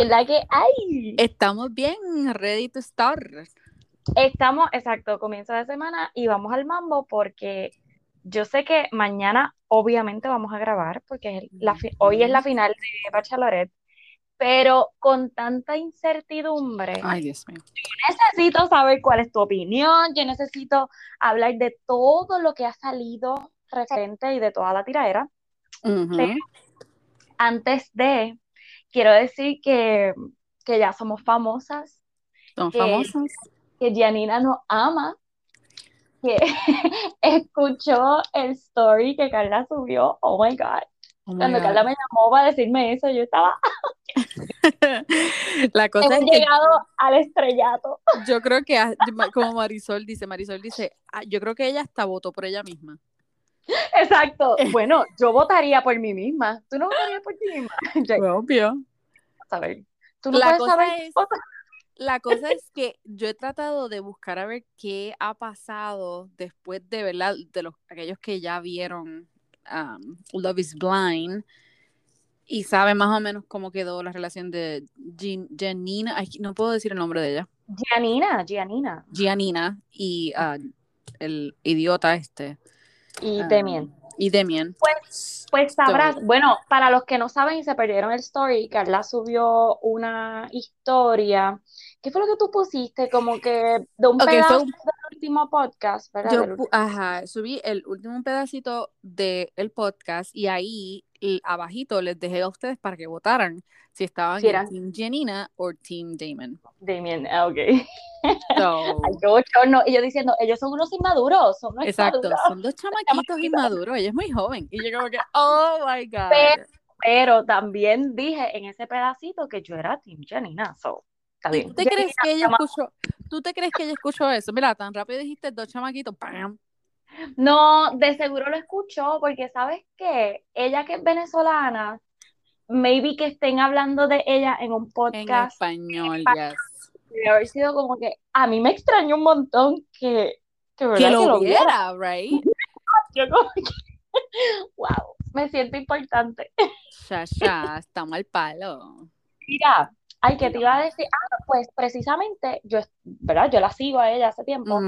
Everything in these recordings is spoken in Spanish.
¿Qué es la que hay? Estamos bien, ready to start. Estamos, exacto, comienzo de semana y vamos al mambo porque yo sé que mañana obviamente vamos a grabar porque es la hoy es la final de Bachelorette, pero con tanta incertidumbre, Ay, Dios mío. necesito saber cuál es tu opinión, yo necesito hablar de todo lo que ha salido referente y de toda la tiradera. Pero antes de, quiero decir que, que ya somos famosas, Son que- famosas. que Gianina nos ama, que escuchó el story que Carla subió. Oh my God. Oh my Cuando God. Carla me llamó para decirme eso, yo estaba, La cosa hemos es que llegado al estrellato. yo creo que, como Marisol dice, Marisol dice, ah, yo creo que ella hasta votó por ella misma. Exacto. Bueno, yo votaría por mí misma. ¿Tú no votarías por ti misma? Yo, obvio. a ver, tú no La puedes cosa saber es-. La cosa es que yo he tratado de buscar a ver qué ha pasado después de verdad de los aquellos que ya vieron um, Love is Blind y saben más o menos cómo quedó la relación de Gian- Janina, ay, no puedo decir el nombre de ella, Gianina, Gianina. Gianina y ah, el idiota este Y ah, Demian. y Demian. Pues, pues sabrás, bueno, para los que no saben y se perdieron el story, Carla subió una historia. ¿Qué fue lo que tú pusiste? Como que de un Ok, fue pedazo del último podcast, ¿verdad? Yo, pu- ajá, subí el último pedacito del podcast y ahí l- abajito les dejé a ustedes para que votaran si estaban en Team Janina o Team Damon. Damien, ah, ok. So, Ay, qué bochorno. Y yo diciendo, ellos son unos inmaduros, son unos exacto, inmaduros. son dos chamaquitos inmaduros, ella es muy joven. Y yo como que, oh my God. Pero- Pero también dije en ese pedacito que yo era Team Janina, so, está ¿Y bien. tú te crees que ella escuchó, tú te crees que ella escuchó eso? Mira, tan rápido dijiste dos chamaquitos, ¡pam! No, de seguro lo escuchó, porque ¿sabes qué? Ella que es venezolana, maybe que estén hablando de ella en un En podcast, español, español. yes. debe haber sido como que a mí me extrañó un montón que, que, lo viera. viera, right? Yo como que, wow, me siento importante. Ya, ya, estamos al palo. Mira, ay, que te iba a decir, ah, pues precisamente yo, ¿verdad? Yo la sigo a ella hace tiempo,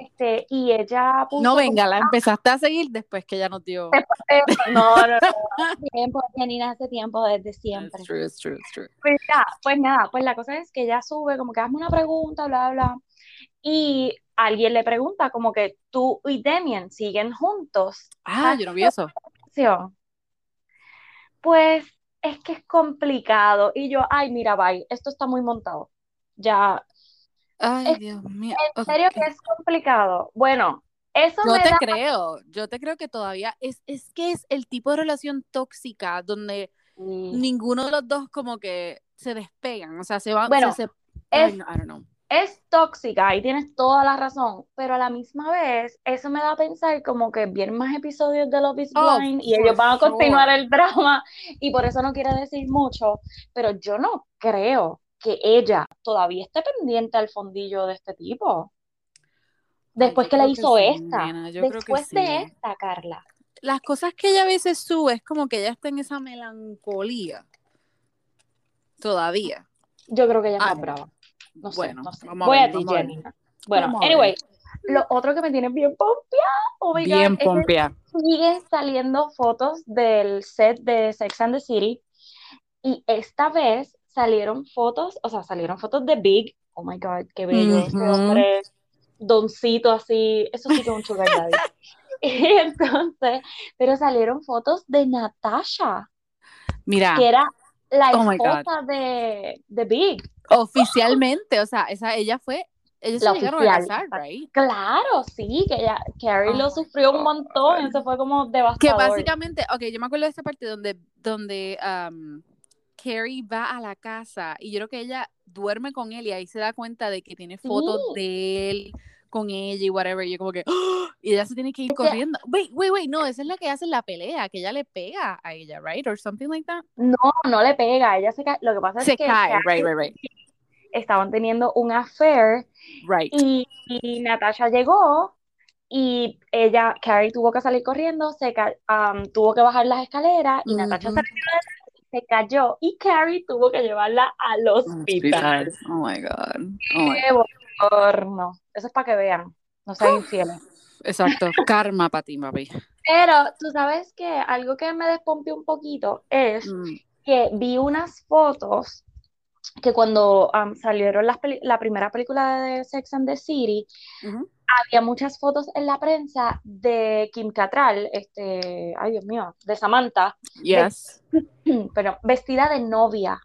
este, y ella puso No, venga, la empezaste a seguir después que ya nos dio. No, no, no, tiempo, Janina, hace tiempo, desde siempre. It's true, it's true, it's true. Pues ya, pues nada, pues la cosa es que ella sube, como que hazme una pregunta, bla, bla, y alguien le pregunta como que tú y Demian siguen juntos. Ah, yo no vi eso. Pues es que es complicado. Y yo, ay, mira, bye, esto está muy montado. Ya, Ay, Es- Dios mío. en serio que es complicado. Bueno, eso Yo me te da, creo, yo te creo que todavía es, es que es el tipo de relación tóxica donde ninguno de los dos como que se despegan, o sea, se van, Bueno, se, ay, es no, I don't know. Es tóxica y tienes toda la razón, pero a la misma vez eso me da a pensar como que vienen más episodios de Love is Oh, Blind y ellos van a continuar el drama y por eso no quiero decir mucho, pero yo no creo que ella todavía esté pendiente al fondillo de este tipo. Después que le que hizo sí, esta, nena, después sí. de esta, Carla. Las cosas que ella a veces sube es como que ella está en esa melancolía todavía. Yo creo que ella es Ah, más no. No sé, Bueno, no sé. vamos a Voy ver, a ti. Janina. Bueno, anyway, lo otro que me tiene bien pompeada, oh my God, Bien es que pompeada. siguen saliendo fotos del set de Sex and the City y esta vez salieron fotos, o sea, salieron fotos de Big. Oh my God, qué bello ese Ujú. hombre, doncito así, eso sí que es un sugar daddy. Y entonces, pero salieron fotos de Natasha, Mira, que era la Oh God. esposa de, de Big. Oficialmente, o sea, esa, ella fue, ellos La se llegaron oficial, a casar, right? Claro, sí, que ella, Carrie Oh lo my sufrió un montón, eso fue como Que devastador. básicamente, ok, yo me acuerdo de esa parte donde, donde um, Carrie va a la casa y yo creo que ella duerme con él y ahí se da cuenta de que tiene fotos Sí. de él con ella y whatever. Y yo como que, ¡ah! y ella se tiene que ir Es que- corriendo. Wait, wait, wait, no, esa es la que hace la pelea, que ella le pega a ella, right? Or something like that. No, no le pega, ella se cae. Lo que pasa es Se que cae, Carrie right, right, right. Estaban teniendo un affair Right. y, y Natasha llegó y ella, Carrie tuvo que salir corriendo, se um, tuvo que bajar las escaleras y Natasha Ujú. se cayó y Carrie tuvo que llevarla al hospital. Oh my God. Oh my Qué. Eso es para que vean. No sean infieles. Exacto. Karma para ti, papi. Pero tú sabes que algo que me despompió un poquito es Mm. que vi unas fotos que cuando am, salieron las la primera película de Sex and the City, había muchas fotos en la prensa de Kim Cattrall, este, ay Dios mío, de Samantha, Yes. pero vestida de novia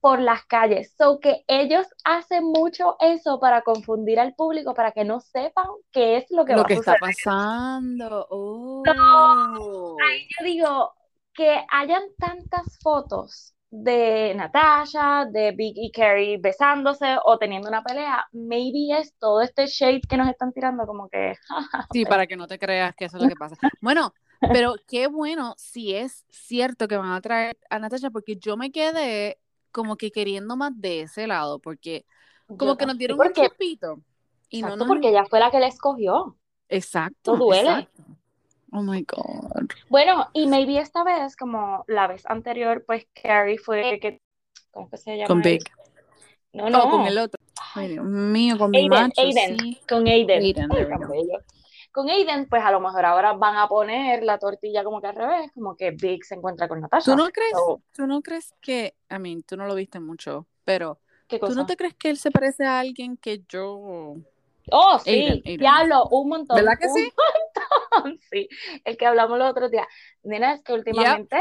por las calles. So que ellos hacen mucho eso para confundir al público, para que no sepan qué es lo que Lo va que a está pasando. Oh. Yo digo que hayan tantas fotos de Natasha, de Big y Carrie besándose o teniendo una pelea, maybe es todo este shade que nos están tirando como que Sí, para que no te creas que eso es lo que pasa. Bueno, pero qué bueno si es cierto que van a traer a Natasha, porque yo me quedé como que queriendo más de ese lado, porque como yo que no nos dieron un chupito. Y no exacto, nos... porque ella fue la que la escogió. Exacto. No duele. exacto. Oh my God. Bueno, y maybe esta vez, como la vez anterior, pues Carrie fue que, ¿cómo que se llama? Con? Big. No, No, no, con el otro. Ay, Dios mío, con Aiden, macho, Aiden, sí. con Aiden. Aiden, Ay. Con Aiden, pues a lo mejor ahora van a poner la tortilla como que al revés, como que Big se encuentra con Natasha. ¿Tú no crees? So, ¿Tú no crees que, I mean, tú no lo viste mucho, pero ¿qué ¿tú no te crees que él se parece a alguien que yo... Oh, sí, Aiden, Aiden. diablo, un montón. ¿Verdad que un sí? montón, sí. El que hablamos los otros días. Nena, es que últimamente,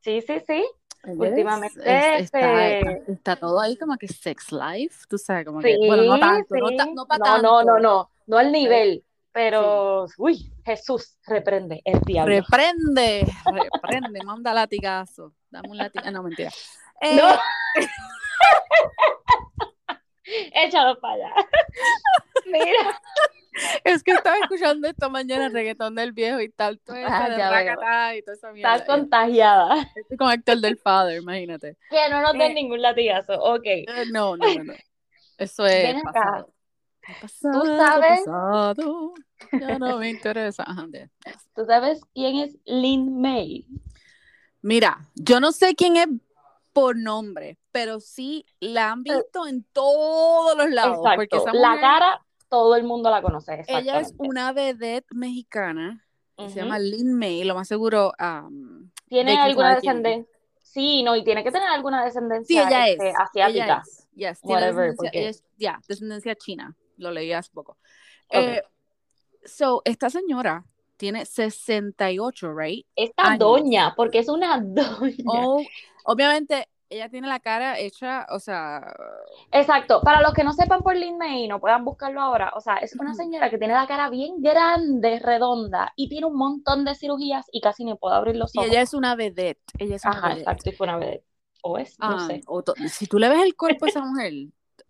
sí, sí, sí. Últimamente, Es- está, este, está todo ahí como que sex life, tú sabes, como que, bueno, no Sí, tanto, no, sí. no para No, tanto. no, no, no, no al nivel, pero, uy, Jesús, reprende el diablo. Reprende, reprende, manda latigazo. Dame un latigazo. No, mentira. Eh, No. Échalo para allá. Mira, Es que estaba escuchando esta mañana reggaetón del viejo y tal, todo Ah, de y toda esa mierda. estás contagiada. Estoy con Héctor del Father, imagínate. Que no nos den Eh. ningún latigazo, ok. Eh, No, no, no, no. Eso es Ven acá. pasado. Pasado, sabes? pasado. Ya no me interesa. ¿Tú sabes quién es Lin May? Mira, yo no sé quién es por nombre, pero sí la han visto en todos los lados. Porque la cara, todo el mundo la conoce, ella es una vedette mexicana que se Ujú. llama Lin May, lo más seguro. um, ¿Tiene Becky alguna es. descendencia? Sí, no, y tiene que tener alguna Sí, descendencia ella es. este, asiática. Ella es. Yes, Whatever, descendencia, porque- ella es- ya, descendencia china. Lo leí hace poco. Eh, so, esta señora tiene 68, right? Esta años. doña, porque es una doña. Oh, obviamente, ella tiene la cara hecha, o sea, Exacto, para los que no sepan por Lin May y no puedan buscarlo ahora, o sea, es una señora que tiene la cara bien grande, redonda, y tiene un montón de cirugías y casi ni puede abrir los y ojos. ella es una vedette. Ella es una Ajá, vedette. exacto, y fue una vez. O es, no Ah, sé. o si tú le ves el cuerpo a esa mujer,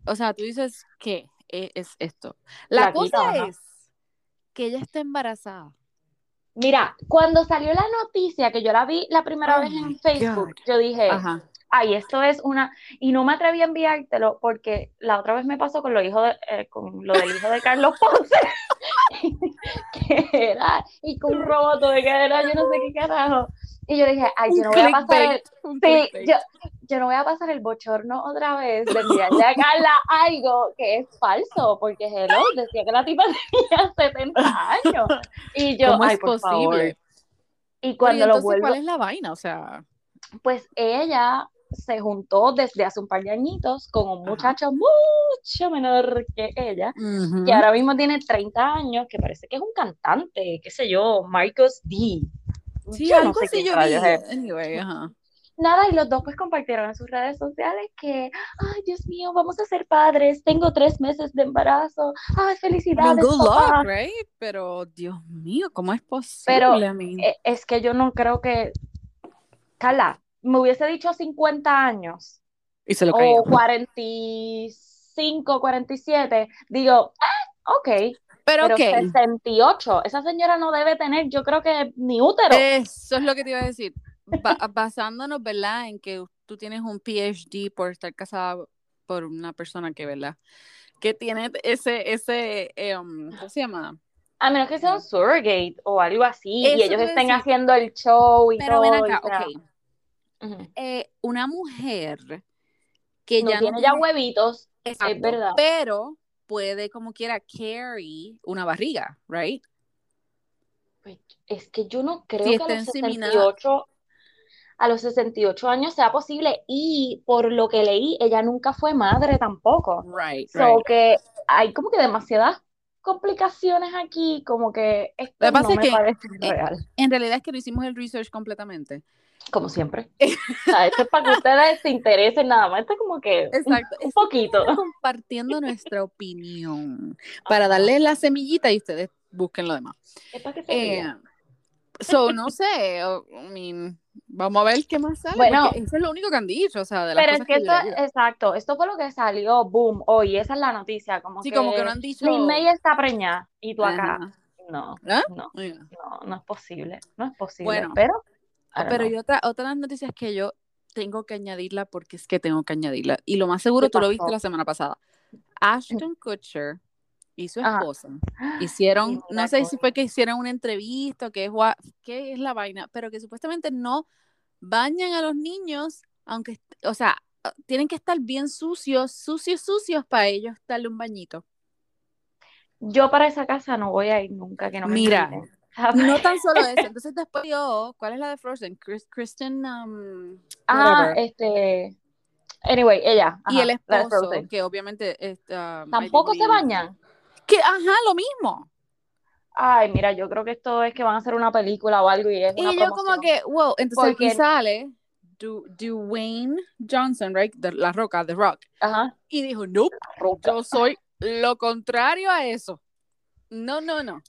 o sea, tú dices, ¿qué e- es esto? La cosa es que ella está embarazada. Mira, cuando salió la noticia, que yo la vi la primera Oh vez en Facebook, God. yo dije, Ajá. Ay, esto es una, y no me atreví a enviártelo porque la otra vez me pasó con lo, hijo de, eh, con lo del hijo de Carlos Ponce, que era, y con un robot de que era, yo no sé qué carajo. Y yo dije, ay, yo no voy a pasar el, sí, yo, yo no voy a pasar el bochorno otra vez de enviarle a Carla algo que es falso, porque hello, decía que la tipa tenía 70 años. Y yo, ¿Cómo ay, es por favor. posible? Y Pero, cuando ¿y lo entonces, vuelvo, ¿cuál es la vaina? O sea, pues ella se juntó desde hace un par de añitos con un Ajá. muchacho mucho menor que ella, que ahora mismo tiene 30 años, que parece que es un cantante, qué sé yo, Marcos D. sí, yo no sé así yo vi. Anyway, ajá. Nada, y los dos pues compartieron en sus redes sociales que, ay, Dios mío, vamos a ser padres, tengo tres meses de embarazo, ay, felicidades, good papá. luck, right? Pero, Dios mío, ¿cómo es posible? Pero, Eh, Es que yo no creo que, Carla, me hubiese dicho 50 años y se lo o 45, 47, digo, ah, ok, Pero, pero ok, 68, esa señora no debe tener, yo creo que ni útero. eso es lo que te iba a decir. Ba- basándonos, ¿verdad? En que tú tienes un PhD por estar casada por una persona que, ¿verdad? Que tiene ese, ese, em, ¿cómo se llama? A menos que sea un surrogate o algo así, y ellos estén decir. haciendo el show y Pero todo. ven y acá, eh, una mujer que No ya tiene no ya tiene- huevitos, Exacto, es verdad. pero puede como quiera carry una barriga, right? Pues, Es que yo no creo Si que a los inseminada. 68, a los 68 años sea posible. Y por lo que leí, ella nunca fue madre tampoco. Right, So right. que hay como que demasiadas complicaciones aquí, como que esto Lo que pasa no es me que- parece real, En realidad es que no hicimos el research completamente. Como siempre. Sea, esto es para que ustedes se interesen nada más. Esto es como que Exacto. un es poquito. compartiendo nuestra opinión para darle la semillita y ustedes busquen lo demás. Es para que se Eh, so, no sé, I mean, vamos a ver qué más sale, Bueno. eso es lo único que han dicho, o sea, de las Pero es cosas que que esto, exacto, esto fue lo que salió, boom, hoy, esa es la noticia, como Sí, que como que no han dicho... Lin May está preñada y tú acá, Ajá. no, ¿Ah? no, no, no es posible, no es posible, Bueno, pero, Pero know. y otra, otra de las noticias que yo tengo que añadirla porque es que tengo que añadirla. Y lo más seguro ¿Qué tú lo viste la semana pasada. Ashton Kutcher y su esposa hicieron, no sé si fue que hicieron una entrevista o qué es, es la vaina, pero que supuestamente no bañan a los niños, aunque, o sea, tienen que estar bien sucios, sucios, sucios para ellos darle un bañito. Yo para esa casa no voy a ir nunca, que no me Mira, inviten. No tan solo eso, entonces después yo, ¿cuál es la de Frozen? Chris- Kristen, um, Ah, este, anyway, ella, y ajá, el la de esposo, que obviamente es, um, ay, Dios ¿Tampoco se bañan? Que, ajá, lo mismo. Ay, mira, yo creo que esto es que van a hacer una película o algo y es una Y yo como que, wow, entonces aquí sale Du- Dwayne Johnson, right? De La Roca, The Rock. Ajá, Y dijo, nope, yo soy lo contrario a eso. No, no, no.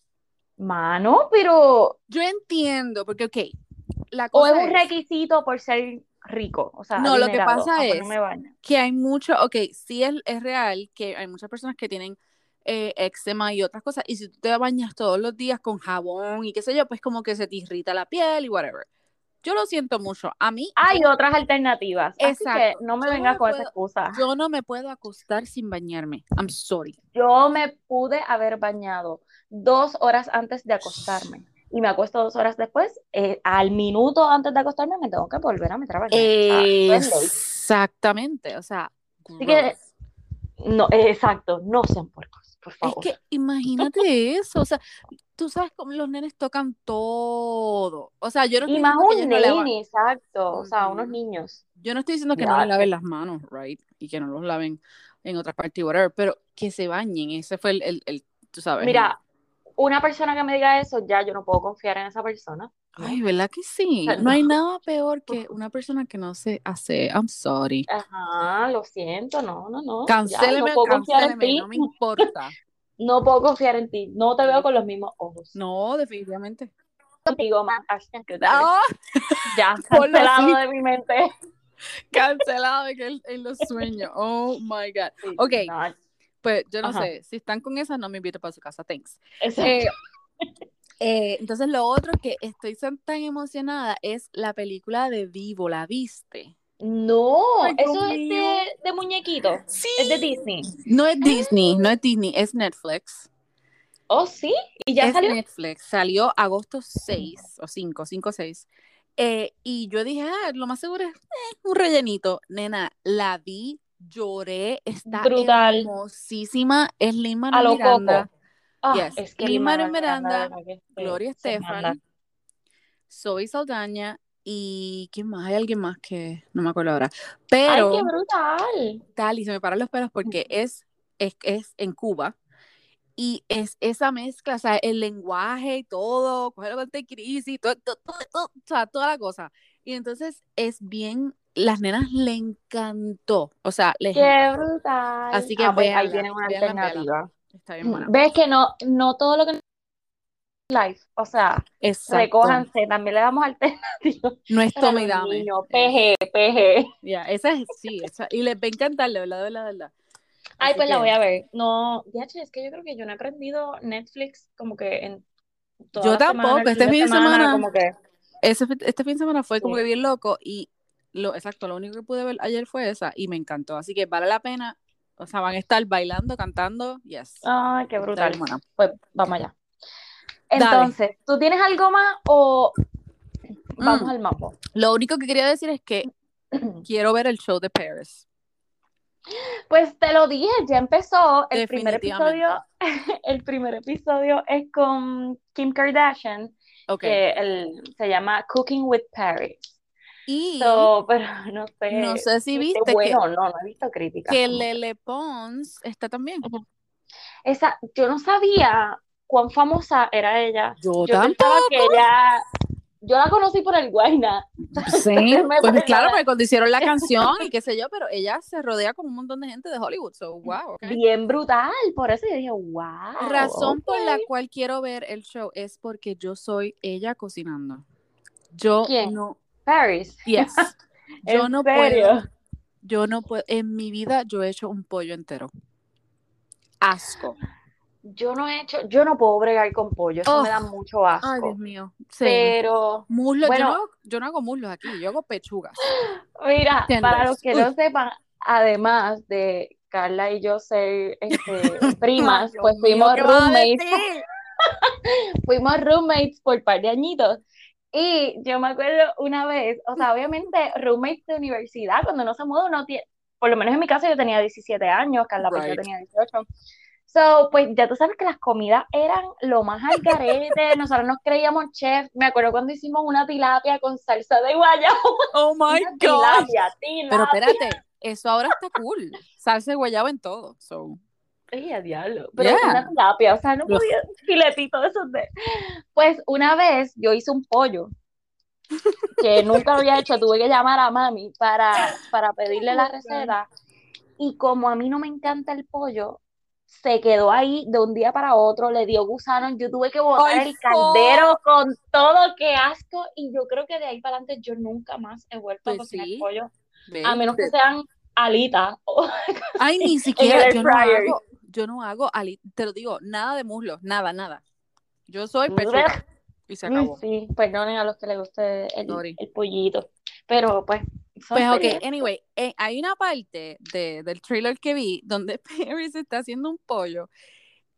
Mano, pero Yo entiendo, porque, ok, la o es un es requisito por ser rico, o sea, No, lo que pasa es- que hay mucho, ok, sí es, es real que hay muchas personas que tienen eh, eczema y otras cosas, y si tú te bañas todos los días con jabón y qué sé yo, pues como que se te irrita la piel y whatever. Yo lo siento mucho. A mí, Hay otras alternativas, así que Exacto. no me no vengas con puedo- esa excusa. yo no me puedo acostar sin bañarme. I'm sorry. Yo me pude haber bañado dos horas antes de acostarme y me acuesto dos horas después, eh, al minuto antes de acostarme me tengo que volver a meter a bañar. O sea. Exactamente, o sea, Así que, no, exacto, no sean puercos, por Es favor. que imagínate eso, o sea, tú sabes cómo los nenes tocan todo. O sea, yo no Y estoy más diciendo que un ellos no nene, exacto, o sea, unos niños. Yo no estoy diciendo que no Ya, les laven las manos, right? Y que no los laven en otras partes, whatever, pero que se bañen. Ese fue el, el, el- tú sabes. Mira, una persona que me diga eso, ya yo no puedo confiar en esa persona. Ay, ¿verdad que sí? No hay no. nada peor que una persona que no se hace. I'm sorry. Ajá, lo siento, no, no, no. Cancéleme, no puedo confiar en cancéleme, ti. no me importa. No puedo confiar en ti. No te veo con los mismos ojos. No, definitivamente. Contigo más. Ah, Ya, Ponlo cancelado de mi mente. cancelado en, en los sueños. Oh my God. Sí, Ok. no, Pues yo no Ajá. sé, si están con esas, no me invito para su casa, thanks. exacto. Eh, eh, entonces, lo otro que estoy tan emocionada es la película de Vivo, ¿la viste? no, Ay, eso es de, de muñequito. Sí. Es de Disney. No es Disney, no es Disney, es Netflix. Oh, sí. ¿Y ya es salió? Netflix, salió agosto 6 o 5, 5 o 6. Eh, y yo dije, ah, lo más seguro es eh, un rellenito. Nena, la vi, lloré, está Brutal. hermosísima. Es Lin A lo Miranda, coco. Ah, Yes. es que Lin-Manuel Miranda, que se- Gloria. Estefan, Zoe Saldaña y ¿quién más? Hay alguien más que no me acuerdo ahora. ¡Ay, Pero qué brutal! tal, y se me paran los pelos porque es, es, es en Cuba. Y es esa mezcla, o sea, el lenguaje y todo, coger con crisis, todo, todo, todo, todo, o sea, toda la cosa. Y entonces es bien, las nenas le encantó, o sea, les ¡Qué brutal! Así que Ah, pues ahí tienen una alternativa. Está bien buena. Ves que no, no todo lo que live, o sea, Exacto. recójanse, también le damos alternativas No es tome y dame. niños. Eh, PG, PG. Ya, esa es, sí, esa, y les va a encantar, de verdad, de verdad, de verdad. Ay, Así pues la voy a ver. No, ya, es que yo creo que yo no he aprendido Netflix como que en toda Yo semana, tampoco, este fin de semana- como que ese, este fin de semana fue como que bien loco y lo exacto, lo único que pude ver ayer fue esa y me encantó. Así que vale la pena. O sea, van a estar bailando, cantando. Yes. Ay, qué Está brutal. buena. Pues vamos allá. Dale. Entonces, ¿tú tienes algo más o vamos Mm. al mambo. Lo único que quería decir es que quiero ver el show de Paris. Pues te lo dije, ya empezó el primer episodio. El primer episodio es con Kim Kardashian, Ok. que el, se llama Cooking with Paris. Y So, pero no sé. no sé si viste que, bueno, no, no he visto críticas. que Lele Pons está también. Esa, yo no sabía cuán famosa era ella. Yo Yo pensaba que ella, yo la conocí por el Guayna. Sí, pues claro, porque cuando hicieron la canción y qué sé yo, pero ella se rodea con un montón de gente de Hollywood, so wow. Bien brutal, por eso yo dije, wow. Razón por la cual quiero ver el show es porque yo soy ella cocinando. Yo ¿Quién? no, Paris. yes, yo ¿En no serio? puedo, yo no puedo, en mi vida yo he hecho un pollo entero. Asco. Yo no he hecho, yo no puedo bregar con pollo, eso Oh. me da mucho asco. Ay, Dios mío. Sí. Pero, Muslos, bueno. yo, no, yo no hago muslos aquí, yo hago pechugas. mira, para los que Uy. no sepan, además de Carla y yo ser este, primas, pues fuimos ¿qué vas a roommates, fuimos roommates por un par de añitos. Y yo me acuerdo una vez, o sea, obviamente roommates de universidad, cuando uno se muda, uno tiene, por lo menos en mi caso yo tenía 17 años, Carla pues Right. tenía 18. So, pues ya tú sabes que las comidas eran lo más al garete, nosotros nos creíamos chef, me acuerdo cuando hicimos una tilapia con salsa de guayabo, Oh my God. tilapia, Pero tilapia. espérate, eso ahora está cool. Salsa de guayabo en todo. So. Ay, a diablo. Pero Yeah. una tilapia, o sea, no podía, filetito de esos de... Pues una vez yo hice un pollo que nunca lo había hecho, tuve que llamar a mami para, para pedirle la receta y como a mí no me encanta el pollo, se quedó ahí de un día para otro, le dio gusanos, yo tuve que botar el caldero con todo, qué asco, y yo creo que de ahí para adelante yo nunca más he vuelto a Pues cocinar sí. pollo, a menos que sean alitas Ay, ni siquiera, yo no fryer. hago, yo no hago, ali- te lo digo, nada de muslos, nada, nada. Yo soy pechuga y se Uy, acabó. sí, perdonen a los que les guste el, el pollito. Pero pues, Pues ok, anyway, eh, hay una parte de, del trailer que vi donde Paris está haciendo un pollo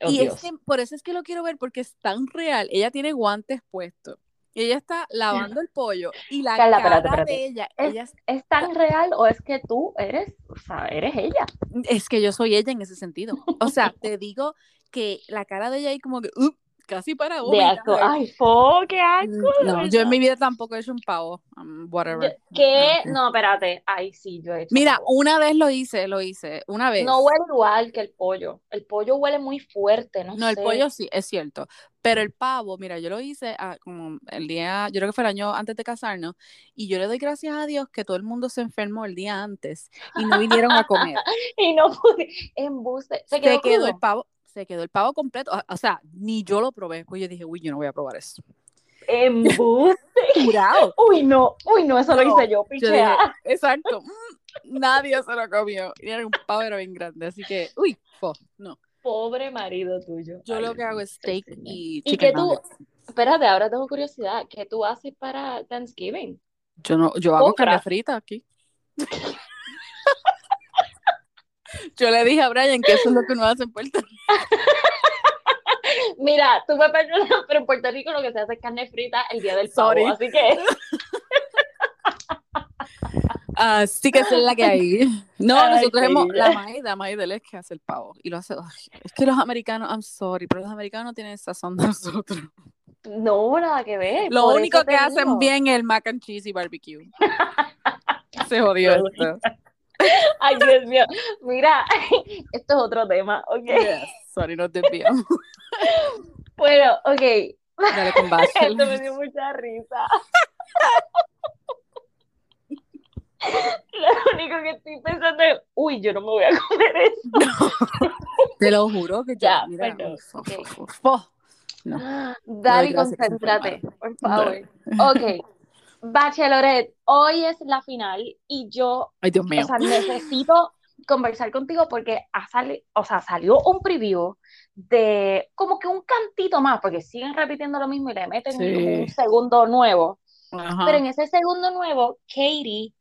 Oh, y Dios. es que, por eso es que lo quiero ver porque es tan real. Ella tiene guantes puestos. Y ella está lavando el pollo y la Carla, cara espérate, espérate. de ella, Es- ella ¿Es tan real o es que tú eres, o sea, eres ella? Es que yo soy ella en ese sentido. O sea, te digo que la cara de ella ahí como que "Uh", casi para De vomitar. asco. Ay, fo, qué asco. Mm, No, yo en mi vida tampoco he hecho un pavo. um, whatever. ¿Qué? No, espérate. Ay, sí, yo he hecho Mira, una vez lo hice, lo hice, una vez. No huele igual que el pollo. El pollo huele muy fuerte, no No, el pollo sí, es cierto. Pero el pavo, mira, yo lo hice ah, como el día, yo creo que fue el año antes de casarnos, y yo le doy gracias a Dios que todo el mundo se enfermó el día antes y no vinieron a comer. Y no pude. Embuste. ¿Se quedó, se quedó el pavo, se quedó el pavo completo. O, o sea, ni yo lo probé. Pues yo dije, uy, yo no voy a probar eso. Embuste. Jurado. Uy, no. Uy, no, eso lo hice yo, Yo dije, exacto. mm, Nadie se lo comió. Y era un pavo era bien grande. Así que, uy, fo, no. Pobre marido tuyo. Yo Ay, lo que hago es steak y ¿Y chicken qué tú, nuggets. espérate, ahora tengo curiosidad, ¿qué tú haces para Thanksgiving? Yo no, yo hago Compra. carne frita aquí. Yo le dije a Brian que eso es lo que uno hace en Puerto Rico. Mira, tú me perdonas, pero en Puerto Rico lo que se hace es carne frita el día del pavo, Sorry. así que Así que esa es la que hay. No, Ay, nosotros hemos, la maíz, la maíz del es que hace el pavo. Y lo hace, es que los americanos, I'm sorry, pero los americanos no tienen sazón de nosotros. no, nada que ver. Lo único que te hacen digo. bien es el mac and cheese y barbecue. Se jodió esto. Ay, Dios mío. Mira, esto es otro tema, ¿ok? Yes, sorry, no te envío. Bueno, ok. Dale con Esto me dio mucha risa. Lo único que estoy pensando es, uy, yo no me voy a comer esto. Te lo juro que Ya, ya, mira. No. Se concéntrate, por favor. Ok. Bachelorette, hoy es la final y yo, Ay, Dios mío. o sea, necesito conversar contigo porque ha sali- o sea, salió un preview de como que un cantito más, porque siguen repitiendo lo mismo y le meten Sí. un segundo nuevo. Ajá. Pero en ese segundo nuevo, Katie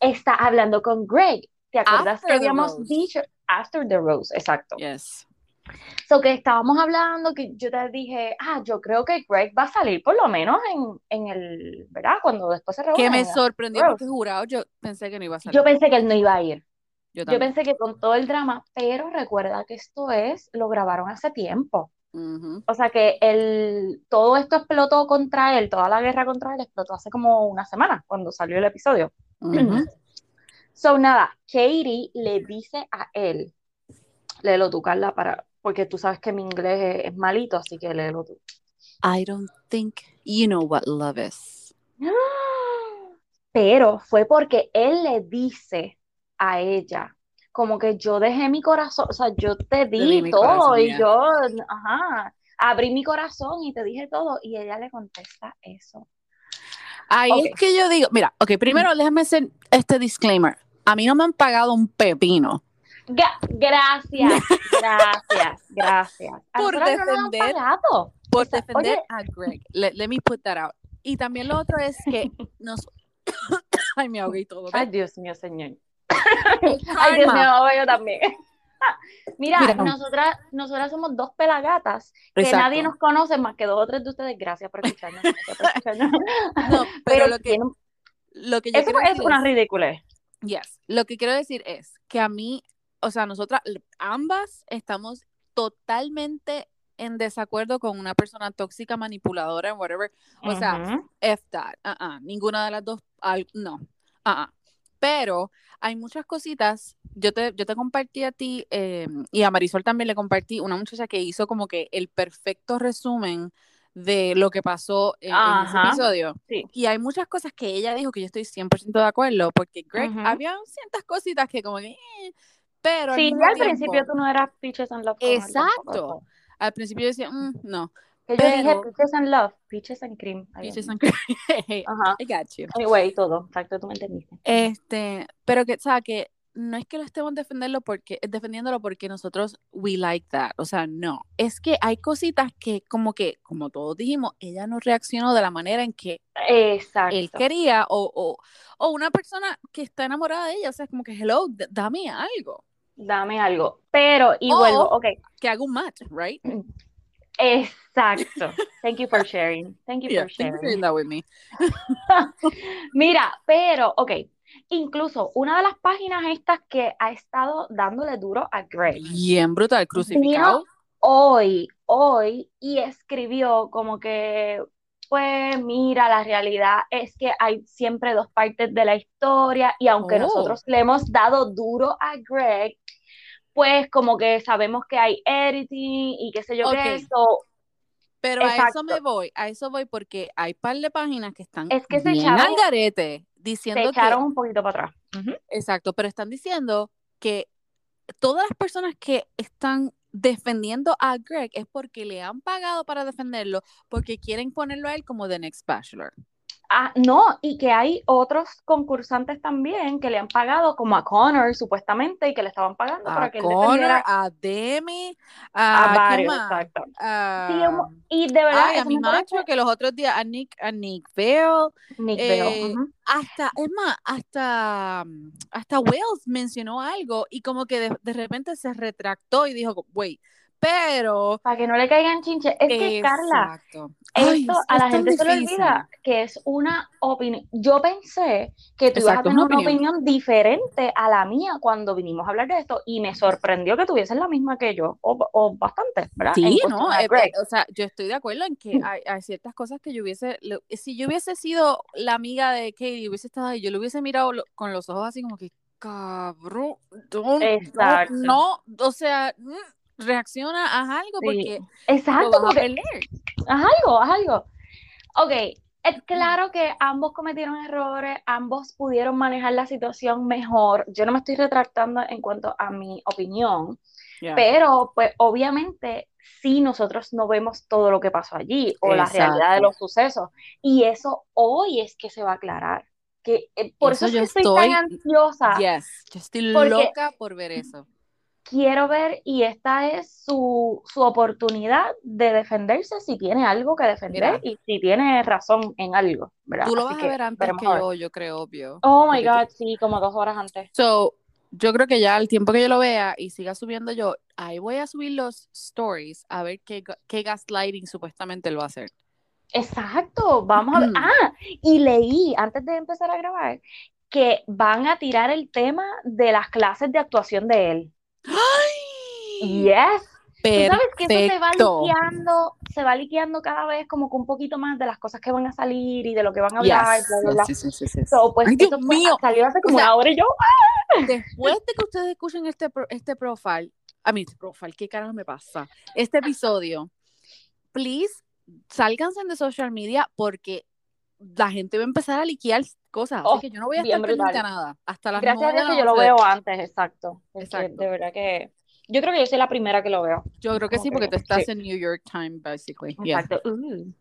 está hablando con Greg. ¿Te acuerdas After que habíamos dicho? After the Rose, exacto. Yes. So que estábamos hablando, que yo te dije, ah, yo creo que Greg va a salir por lo menos en, en el, ¿verdad? Cuando después se reúne. Que me sorprendió porque jurado, yo pensé que no iba a salir. Yo pensé que él no iba a ir. Yo, Yo pensé que con todo el drama, pero recuerda que esto es, lo grabaron hace tiempo. O sea que el, todo esto explotó contra él, toda la guerra contra él explotó hace como una semana, cuando salió el episodio. So, nada, Katie le dice a él, léelo tú, Carla, para, porque tú sabes que mi inglés es, es malito, así que léelo tú. I don't think you know what love is. Pero fue porque él le dice a ella, como que yo dejé mi corazón, o sea, yo te di todo corazón, y yo, ajá, abrí mi corazón y te dije todo y ella le contesta eso. Ahí es que yo digo, mira, ok, primero déjame hacer este disclaimer. A mí no me han pagado un pepino gracias, gracias, gracias. Por no defender- por O sea, defender oye- a Greg. Let, let me put that out. Y también lo otro es que nos... Ay, me ahogué y todo. Ay. Dios mío, señor. Ay, Dios mío, yo también. Mira, Mira, no. nosotras, nosotras somos dos pelagatas que Exacto. nadie nos conoce más que dos o tres de ustedes. Gracias por escucharnos. gracias por escucharnos. No, pero lo que, tienen- lo que yo eso es decir una es- ridiculez. Yes. Lo que quiero decir es que a mí, o sea, nosotras ambas estamos totalmente en desacuerdo con una persona tóxica, manipuladora, whatever. O sea, Ujú. F that. uh-uh, Ninguna de las dos. no. uh-uh. Pero hay muchas cositas. Yo te, yo te compartí a ti eh, y a Marisol también le compartí una muchacha que hizo como que el perfecto resumen de lo que pasó en, en ese episodio. Sí. Y hay muchas cosas que ella dijo que yo estoy 100% de acuerdo, porque Greg, Ujú. había ciertas cositas que como que, eh, pero al Sí, mismo ya al tiempo- principio tú no eras Peaches and Love. Exacto. Al principio yo decía, "Mm, no, Que yo dije Pero- Peaches and Love, Peaches and Cream. Peaches and cream. Ajá. I got you. Anyway, todo. Exacto, tú me entendiste. Este, pero que, o sea, que no es que lo estemos defendiendo porque, defendiéndolo porque nosotros we like that, o sea, no, es que hay cositas que como que, como todos dijimos, ella no reaccionó de la manera en que Exacto. él quería o, o, o una persona que está enamorada de ella, o sea, como que, hello, dame algo, Dame algo. Pero, y vuelvo, ok. que haga un match, right? Exacto. Thank you for sharing. Thank you Yeah, for you sharing. doing that with me. Mira, pero, ok. Incluso una de las páginas estas que ha estado dándole duro a Greg Bien brutal, crucificado. hoy, hoy, y escribió como que, pues mira, la realidad es que hay siempre dos partes de la historia y aunque Oh. nosotros le hemos dado duro a Greg, pues como que sabemos que hay editing y qué sé yo Ok. qué, so, Pero a eso me voy, a eso voy porque hay par de páginas que están Es que se bien echaron- al garete se diciendo que echaron un poquito para atrás. Exacto, pero están diciendo que todas las personas que están defendiendo a Greg es porque le han pagado para defenderlo, porque quieren ponerlo a él como The Next Bachelor. Ah, no, y que hay otros concursantes también que le han pagado, como a Connor, supuestamente, y que le estaban pagando para A que él Connor, defendiera a Demi, a a, ¿quién varios, exacto. A- Sí, un- y de verdad, ay, a mi me parece macho, que los otros días a Nick, a Nick Vale, Nick eh, Bell, hasta, es más, hasta, hasta Wells mencionó algo y como que de, de repente se retractó y dijo, wait, pero... Para que no le caigan chinches. Es que, Carla, Exacto. Ay, esto a la gente se le difícil. olvida que es una opinión. Yo pensé que tú ibas a Exacto, tener una una opinión diferente a la mía cuando vinimos a hablar de esto y me sorprendió que tuvieses la misma que yo, o, o bastante, ¿verdad? En Sí, cuestión no, eh, eh, o sea, yo estoy de acuerdo en que hay, hay ciertas cosas que yo hubiese, si yo hubiese sido la amiga de Katie, hubiese estado ahí, yo lo hubiese mirado lo- con los ojos así como que, cabrón, no, Exacto. no, o sea, mm, reacciona, haz algo Sí. porque Exacto, lo vas a porque perder. haz algo, haz algo. Ok, es claro que ambos cometieron errores, ambos pudieron manejar la situación mejor. Yo no me estoy retractando en cuanto a mi opinión, Yeah. pero pues obviamente sí nosotros no vemos todo lo que pasó allí o la realidad de los sucesos. Y eso hoy es que se va a aclarar. Que, eh, por eso, Eso es yo estoy tan ansiosa. Yes, yo estoy Porque- loca por ver eso. Quiero ver y esta es su, su oportunidad de defenderse si tiene algo que defender Mira. y si tiene razón en algo, ¿verdad? Tú lo Así vas que a ver antes que yo, yo creo, obvio. Oh my tú- God, sí, como dos horas antes. So, yo creo que ya al tiempo que yo lo vea y siga subiendo yo, ahí voy a subir los stories a ver qué, qué gaslighting supuestamente lo va a hacer. Exacto, vamos a ver. Ah, y leí antes de empezar a grabar que van a tirar el tema de las clases de actuación de él. ¡Ay! Yes. Tú sabes que eso se va liqueando, se va liqueando cada vez como que un poquito más de las cosas que van a salir y de lo que van a hablar, Yes. bla, bla, bla. Sí, sí, sí, sí, sí. So, pues Ay, Dios eso fue- mío. salió hace como O sea, una hora y yo, ¡ah! Después de que ustedes escuchen este, este profile, a mí, este profile, ¿qué carajo me pasa? Este episodio, please, sálganse de social media porque la gente va a empezar a liquear cosas. Así Oh, que yo no voy a estar pendiente a nada. Hasta las Gracias a Dios que yo lo veo antes, exacto. Exacto. de verdad que yo creo que yo soy la primera que lo veo. Yo creo que sí, porque que- tú estás sí. en New York Time, basically. Yeah. Exacto. Uh.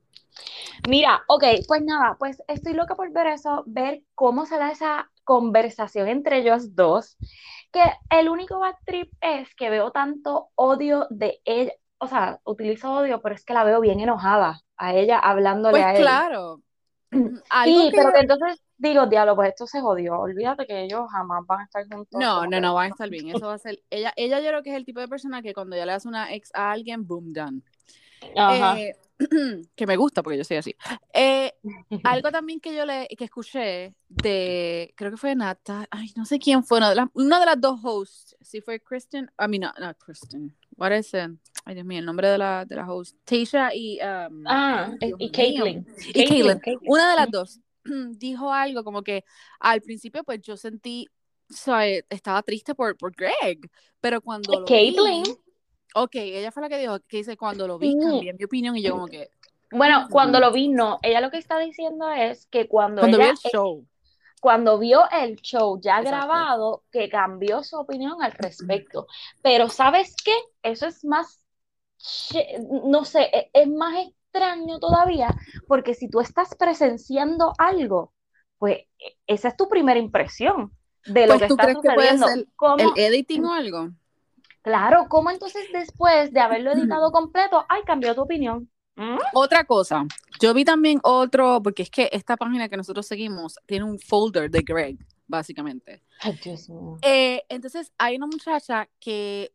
Mira, ok, pues nada, pues estoy loca por ver eso, ver cómo se da esa conversación entre ellos dos, que el único bad trip es que veo tanto odio de ella, o sea, utilizo odio, pero es que la veo bien enojada a ella hablándole Pues a él. claro. Algo Sí, que pero que entonces digo, diablo, pues esto se jodió, olvídate que ellos jamás van a estar juntos. No, no, no, van a estar bien. Eso va a ser. Ella, ella yo creo que es el tipo de persona que cuando ya le das una ex a alguien, boom, done. Ajá. Eh, que me gusta porque yo soy así. Eh, algo también que yo le que escuché de, creo que fue Nata, ay, no sé quién fue, una de las, una de las dos hosts, si fue Kristen, I mean, no, no Kristen, what is it? Ay, Dios mío, el nombre de la, de la host, Tasha y, um, Ah, y. Caitlyn. Y Caitlyn. una de las dos dijo algo como que al principio pues yo sentí, o sea, estaba triste por, por Greg, pero cuando lo Caitlyn. vi, ok, ella fue la que dijo, que dice, cuando lo vi cambié mi opinión y yo como que, Bueno, cuando lo vi, no. Ella lo que está diciendo es que cuando, cuando vi ella, el show, cuando vio el show ya Exacto. grabado, que cambió su opinión al respecto. Pero ¿sabes qué? Eso es más, no sé, e- es más extraño todavía, porque si tú estás presenciando algo, pues e- esa es tu primera impresión de lo Pues, que ¿tú está crees que puede sucediendo. el editing o algo. Claro, ¿cómo entonces después de haberlo editado completo, ay, cambió tu opinión? ¿Mm? Otra cosa, yo vi también otro, porque es que esta página que nosotros seguimos tiene un folder de Greg, básicamente. Ay, Dios mío. Eh, entonces hay una muchacha que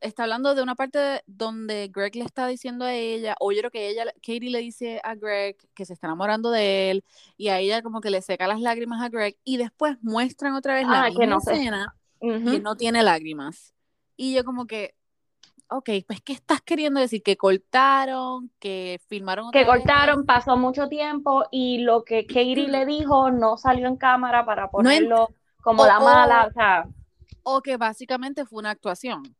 está hablando de una parte donde Greg le está diciendo a ella, o yo creo que ella, Katie le dice a Greg que se está enamorando de él, y a ella como que le seca las lágrimas a Greg, y después muestran otra vez la Ah, que misma no escena y no tiene lágrimas. Y yo como que, ok, pues ¿qué estás queriendo decir? Que cortaron, que filmaron otra que vez? cortaron, pasó mucho tiempo y lo que Katie le dijo no salió en cámara para ponerlo como o- la mala, o- o sea, o que básicamente fue una actuación.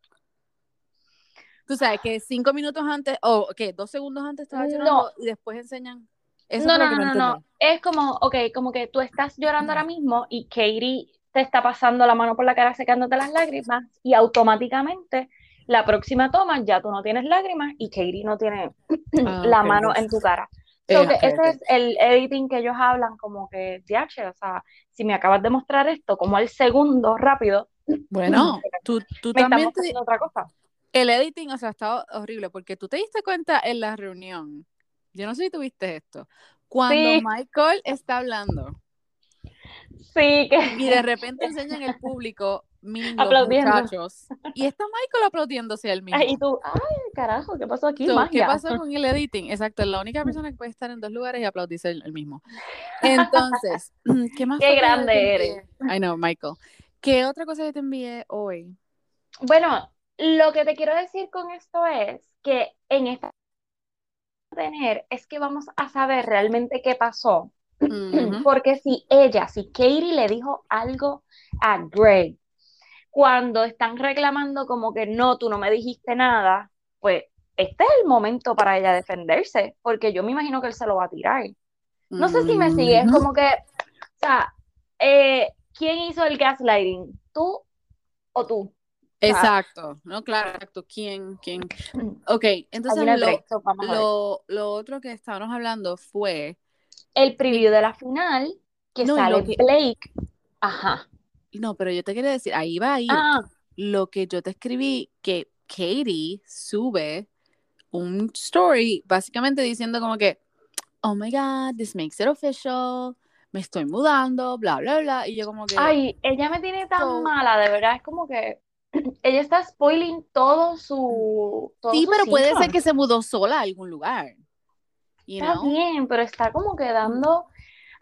Tú sabes que cinco minutos antes, o que dos segundos antes estaba No. llorando y después enseñan. Eso no, no, no, no, no, es como, ok, como que tú estás llorando ahora mismo y Katie te está pasando la mano por la cara secándote las lágrimas y automáticamente la próxima toma ya tú no tienes lágrimas y Katie no tiene Ah, la ok, mano en tu cara. Eh, So que ok, ese ok. es el editing que ellos hablan como que, DH, o sea, si me acabas de mostrar esto como al segundo rápido, Bueno, tú, tú también te- otra cosa. El editing, o sea, estaba horrible porque tú te diste cuenta en la reunión. Yo no sé si tuviste esto. Cuando Sí. Michael está hablando Sí, que y de repente enseñan el público, meaning los Aplaudiendo. muchachos, y está Michael aplaudiéndose a él mismo. Ay, y tú, ay, carajo, ¿qué pasó aquí? So, ¿Qué pasó con el editing? Exacto, la única persona que puede estar en dos lugares y aplaudirse el, mismo. Entonces, ¿qué más Qué que grande eres. I know, Michael. ¿Qué otra cosa yo te envié hoy? Bueno, lo que te quiero decir con esto es que en esta tener es que vamos a saber realmente qué pasó. Porque si ella, si Katie le dijo algo a Greg cuando están reclamando como que no, tú no me dijiste nada, pues este es el momento para ella defenderse, porque yo me imagino que él se lo va a tirar. No sé si me sigues, como que, o sea, eh, ¿quién hizo el gaslighting? ¿Tú o tú? Exacto, no, claro, exacto. ¿Quién? ¿Quién? Ok, entonces lo, lo, lo otro que estábamos hablando fue, El preview de la final, que No, sale que- Blake. Ajá. no, pero yo te quería decir, ahí va a ir Ah, lo que yo te escribí, que Katie sube un story básicamente diciendo como que, oh my God, this makes it official. me estoy mudando, bla, bla, bla. Y yo como que... Ay, ella me tiene tan mala, de verdad, es como que ella está spoiling todo su... sí, pero puede ser que se mudó sola a algún lugar. está bien, pero está como quedando...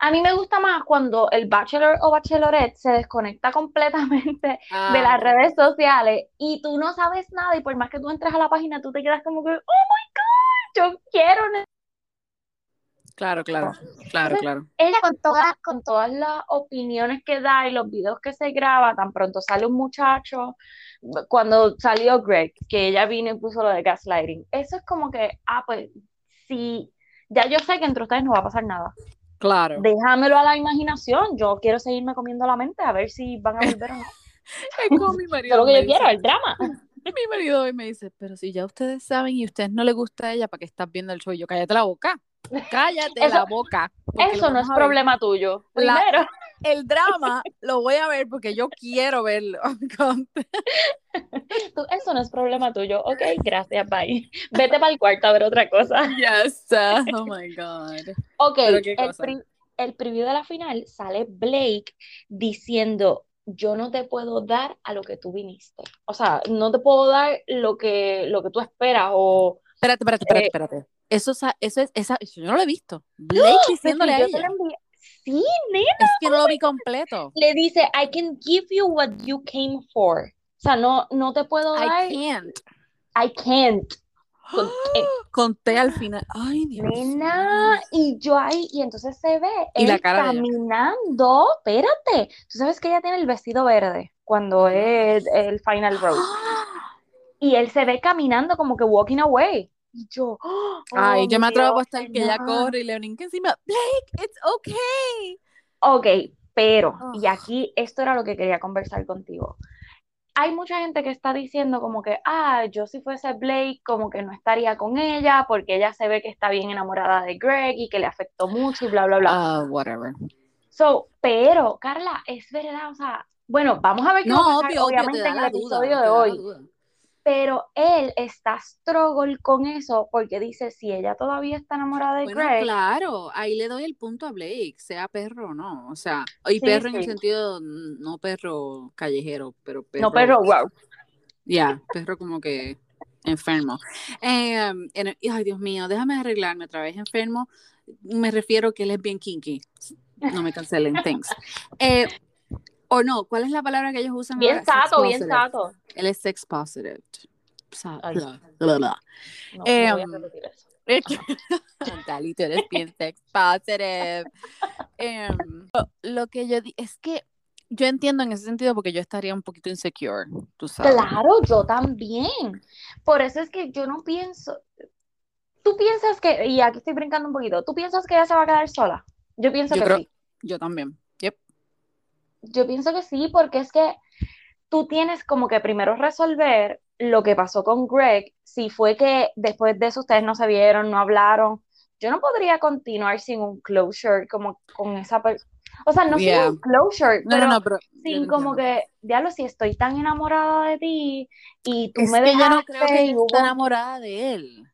A mí me gusta más cuando el bachelor o bachelorette se desconecta completamente de las ah. redes sociales y tú no sabes nada y por más que tú entres a la página, tú te quedas como que, oh my God, yo quiero Claro, claro, claro, claro. Ella con todas, con todas las opiniones que da y los videos que se graba, tan pronto sale un muchacho, cuando salió Greg, que ella vino y puso lo de gaslighting, eso es como que, ah, pues, si, ya yo sé que entre ustedes no va a pasar nada. Claro. Déjamelo a la imaginación, yo quiero seguirme comiendo la mente a ver si van a volver o no. es como mi marido. lo que yo quiero, el drama. Mi marido hoy me dice, pero si ya ustedes saben y a ustedes no les gusta a ella, ¿para qué estás viendo el show? yo, cállate la boca. Cállate la boca. Eso no es problema tuyo. Primero. el drama lo voy a ver porque yo quiero verlo. eso no es problema tuyo. Ok, gracias, bye. Vete para el cuarto a ver otra cosa. Yes. Oh my God. Ok, el, el preview de la final sale Blake diciendo yo no te puedo dar a lo que tú viniste. O sea, no te puedo dar lo que, lo que tú esperas o... Espérate, espérate, espérate, eh, espérate. Eso, eso es, esa, yo no lo he visto. Blake diciéndole a ella. Sí, nena. Es que no lo vi completo. Le dice, I can give you what you came for. O sea, no, no te puedo dar. I can't. I can't. Conté al final. Ay, Dios. Nena, y yo ahí, y entonces se ve y la cara caminando. Espérate. Tú sabes que ella tiene el vestido verde cuando es el final road. Y él se ve caminando como que walking away. Y yo, ay, yo me atrevo a estar que ella corre y le que encima, Blake, it's okay. Ok, pero, y aquí esto era lo que quería conversar contigo. Hay mucha gente que está diciendo como que, ah, yo si fuese Blake, como que no estaría con ella porque ella se ve que está bien enamorada de Greg y que le afectó mucho y bla, bla, bla. Ah, whatever. So, pero, Carla, es verdad, o sea, bueno, vamos a ver qué no, obviamente en el episodio de hoy pero él está struggle con eso porque dice, si ella todavía está enamorada de bueno, claro, ahí le doy el punto a Blake, sea perro o no, o sea, y perro en el sentido, no perro callejero, pero perro... No perro, wow. Ya, perro como que enfermo. Em, ay, Dios mío, déjame arreglarme otra vez, enfermo, me refiero que él es bien kinky, no me cancelen, thanks. Eh, o no, ¿cuál es la palabra que ellos usan? Bien sato, bien sato. Él es sex positive. Dali, tú eres bien sex positive. Em, lo que yo es que yo entiendo en ese sentido porque yo estaría un poquito insecure, tú sabes. Claro, yo también. Por eso es que yo no pienso. Tú piensas que, y aquí estoy brincando un poquito, ¿tú piensas que ella se va a quedar sola? Yo pienso que sí. Yo también. Yo pienso que sí, porque es que tú tienes como que primero resolver lo que pasó con Greg, si fue que después de eso ustedes no se vieron, no hablaron. Yo no podría continuar sin un closure como con esa persona. O sea, no sin un closure, pero, sin como que, diablo, si estoy tan enamorada de ti y tú me dejaste. yo no creo que ella está enamorada de él.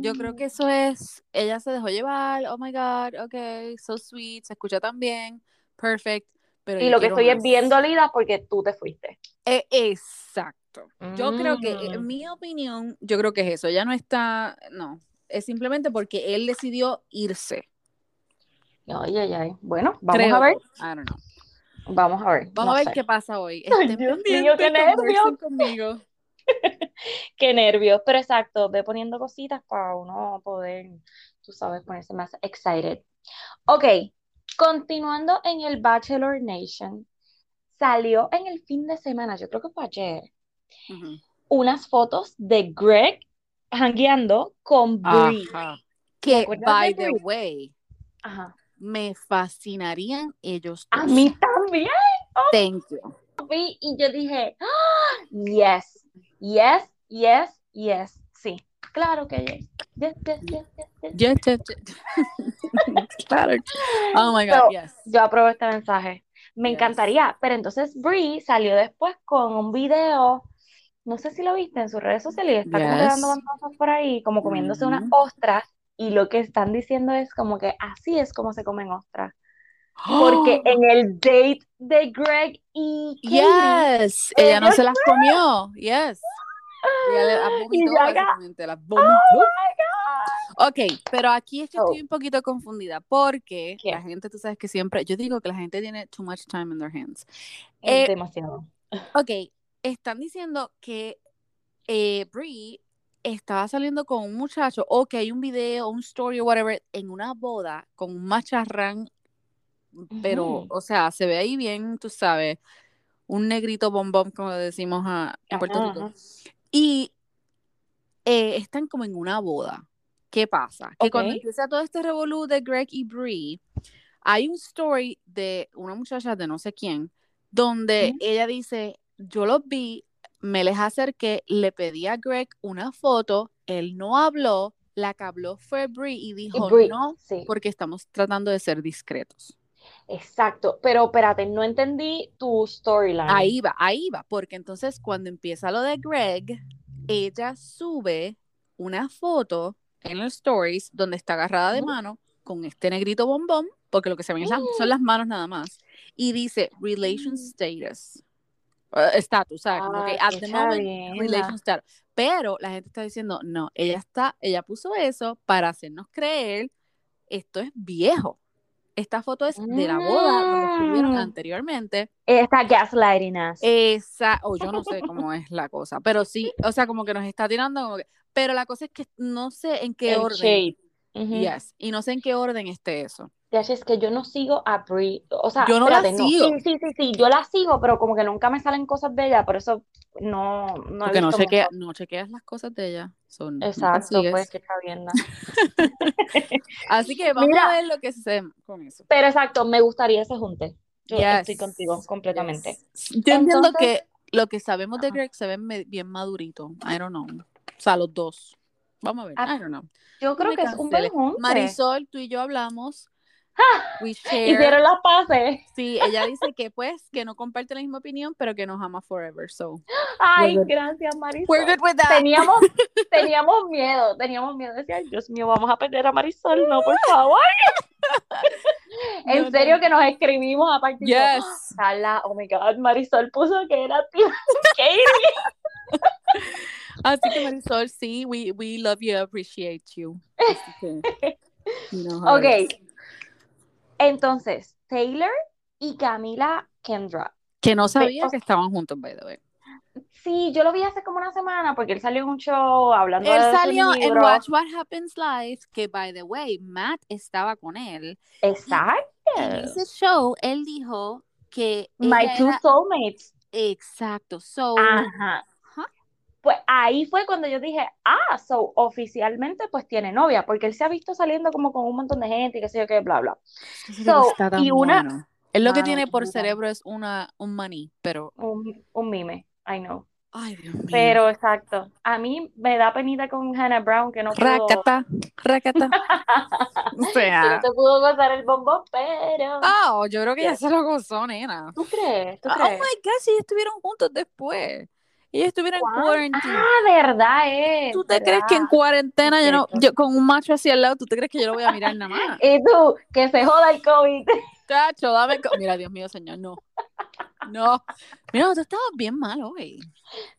Yo creo que eso es, ella se dejó llevar, oh my god, ok, so sweet, se escucha tan bien, perfect y lo que estoy es bien dolida porque tú te fuiste. E, exacto. Yo creo que, en mm. mi opinión, yo creo que es eso. Ya no está, no, es simplemente porque él decidió irse. Ay, ay, ay. Bueno, vamos a ver. I don't know. Vamos a ver. Vamos a ver qué pasa hoy. Ay, Dios mío, qué nervios. Conmigo. qué nervios. Pero exacto, ve poniendo cositas para uno poder, tú sabes, ponerse más excited. Ok, Continuando en el Bachelor Nation, salió en el fin de semana, yo creo que fue ayer, unas fotos de Greg hangueando con Brie. Que, by the way, me fascinarían ellos A mí también. Oh. Thank you. Y yo dije, ah, yes, yes, yes, yes, sí. Claro que yes. Yes, yes, yes, yes. yes. claro. Oh my God, yes. Yo apruebo este mensaje. Me encantaría, pero entonces Brie salió después con un video, no sé si lo viste en sus redes sociales, está como dando bandazos por ahí, como comiéndose unas ostras, y lo que están diciendo es como que así es como se comen ostras. Porque en el date de Greg y Katie, Yes, ella no se las comió. Yes. Y básicamente, las vomitó. oh. Ok, pero aquí es que estoy Oh. un poquito confundida porque ¿Qué? la gente, tú sabes que siempre, yo digo que la gente tiene too much time in their hands. Es Eh, demasiado. ok, están diciendo que eh, Brie estaba saliendo con un muchacho o que hay un video, un story o whatever en una boda con un macharrán, pero, o sea, se ve ahí bien, tú sabes, un negrito bombón, como decimos a- en Puerto Ajá, Rico. ajá. Y eh, están como en una boda. ¿Qué pasa? Que cuando empieza todo este revolú de Greg y Brie, hay un story de una muchacha de no sé quién, donde ella dice, yo los vi, me les acerqué, le pedí a Greg una foto, él no habló, la que habló fue Brie y Y dijo Brie, no, sí, porque estamos tratando de ser discretos. Exacto. Pero espérate, no entendí tu storyline. Ahí va, ahí va, porque entonces cuando empieza lo de Greg, ella sube una foto en los stories donde está agarrada de mano con este negrito bombón, porque lo que se ven es la- son las manos nada más, y dice relation Mm. status. Eh, Estatus, ¿sabes? Como que Ay, at the moment, chavienda. relation status. Pero la gente está diciendo, no, ella está, ella puso eso para hacernos creer, esto es viejo. Esta foto es de la boda donde estuvieron Mm. anteriormente. Está gaslighting us. Esa, o yo no sé cómo es la cosa, pero sí, o sea, como que nos está tirando como que, pero la cosa es que no sé en qué El orden. shade. Ujú. Yes, y no sé en qué orden esté eso. Ya, es que yo no sigo a Brie. O sea, Yo no la espérate, no. sigo. Sí, sí, sí, sí, yo la sigo, pero como que nunca me salen cosas de ella, por eso no, no Porque no, chequea, no chequeas las cosas de ella. Son, Exacto, pues sigues. qué chavienda. Así que vamos Mira. a ver lo que sucede con eso. Pero exacto, me gustaría ese junte. Yo estoy contigo completamente. yes. Yo entiendo que lo que sabemos de. Greg se ve bien madurito. I don't know. O sea, los dos. Vamos a ver. Ah, I don't know. Yo creo que es un buen junte. Marisol, tú y yo hablamos. We share. Hicieron las paces. Sí, ella dice que pues que no comparte la misma opinión, pero que nos ama forever. So, Ay, gracias, Marisol. we're good with that. Teníamos, teníamos miedo, teníamos miedo. Decía, "Ay, Dios mío, vamos a perder a Marisol. No, por favor. en No, serio no. que nos escribimos aparte. y yo, Yes. Carla, oh my God, Marisol puso que era Team Katie. Así que Marisol, sí, we, we love you, appreciate you. Así que, you know it Ok. Entonces, Taylor y Camila Kendra. Que no sabía que estaban juntos, by the way. Sí, yo lo vi hace como una semana porque él salió en un show hablando Él de sus salió en. Watch What Happens Live, que by the way, Matt estaba con él. Exacto. En ese show, él dijo que My two era- soulmates. exacto. So, Ajá. Pues ahí fue cuando yo dije, ah, so oficialmente pues tiene novia, porque él se ha visto saliendo como con un montón de gente y qué sé yo qué, bla, bla. So, y una- bueno. Él lo que Mano, tiene por cerebro es una, un maní, pero, Un, un mime, I know. ay Dios mío. Pero exacto, a mí me da penita con Hannah Brown que no pudo, Racata, racata. O que sea, no te pudo gozar el bombón, pero... oh, yo creo que ya se lo gozó, nena. ¿Tú crees? ¿Tú Oh crees? my God, si estuvieron juntos después. Ellos estuvieron en ¿Cuán- quarantine. Ah, verdad es. ¿Tú te crees que en cuarentena yo no, yo con un macho así al lado, tú te crees que yo lo voy a mirar nada más? Y tú, que se joda el COVID. Cacho, dame. co- Mira, Dios mío, señor, no. No. Mira, tú estabas bien mal hoy.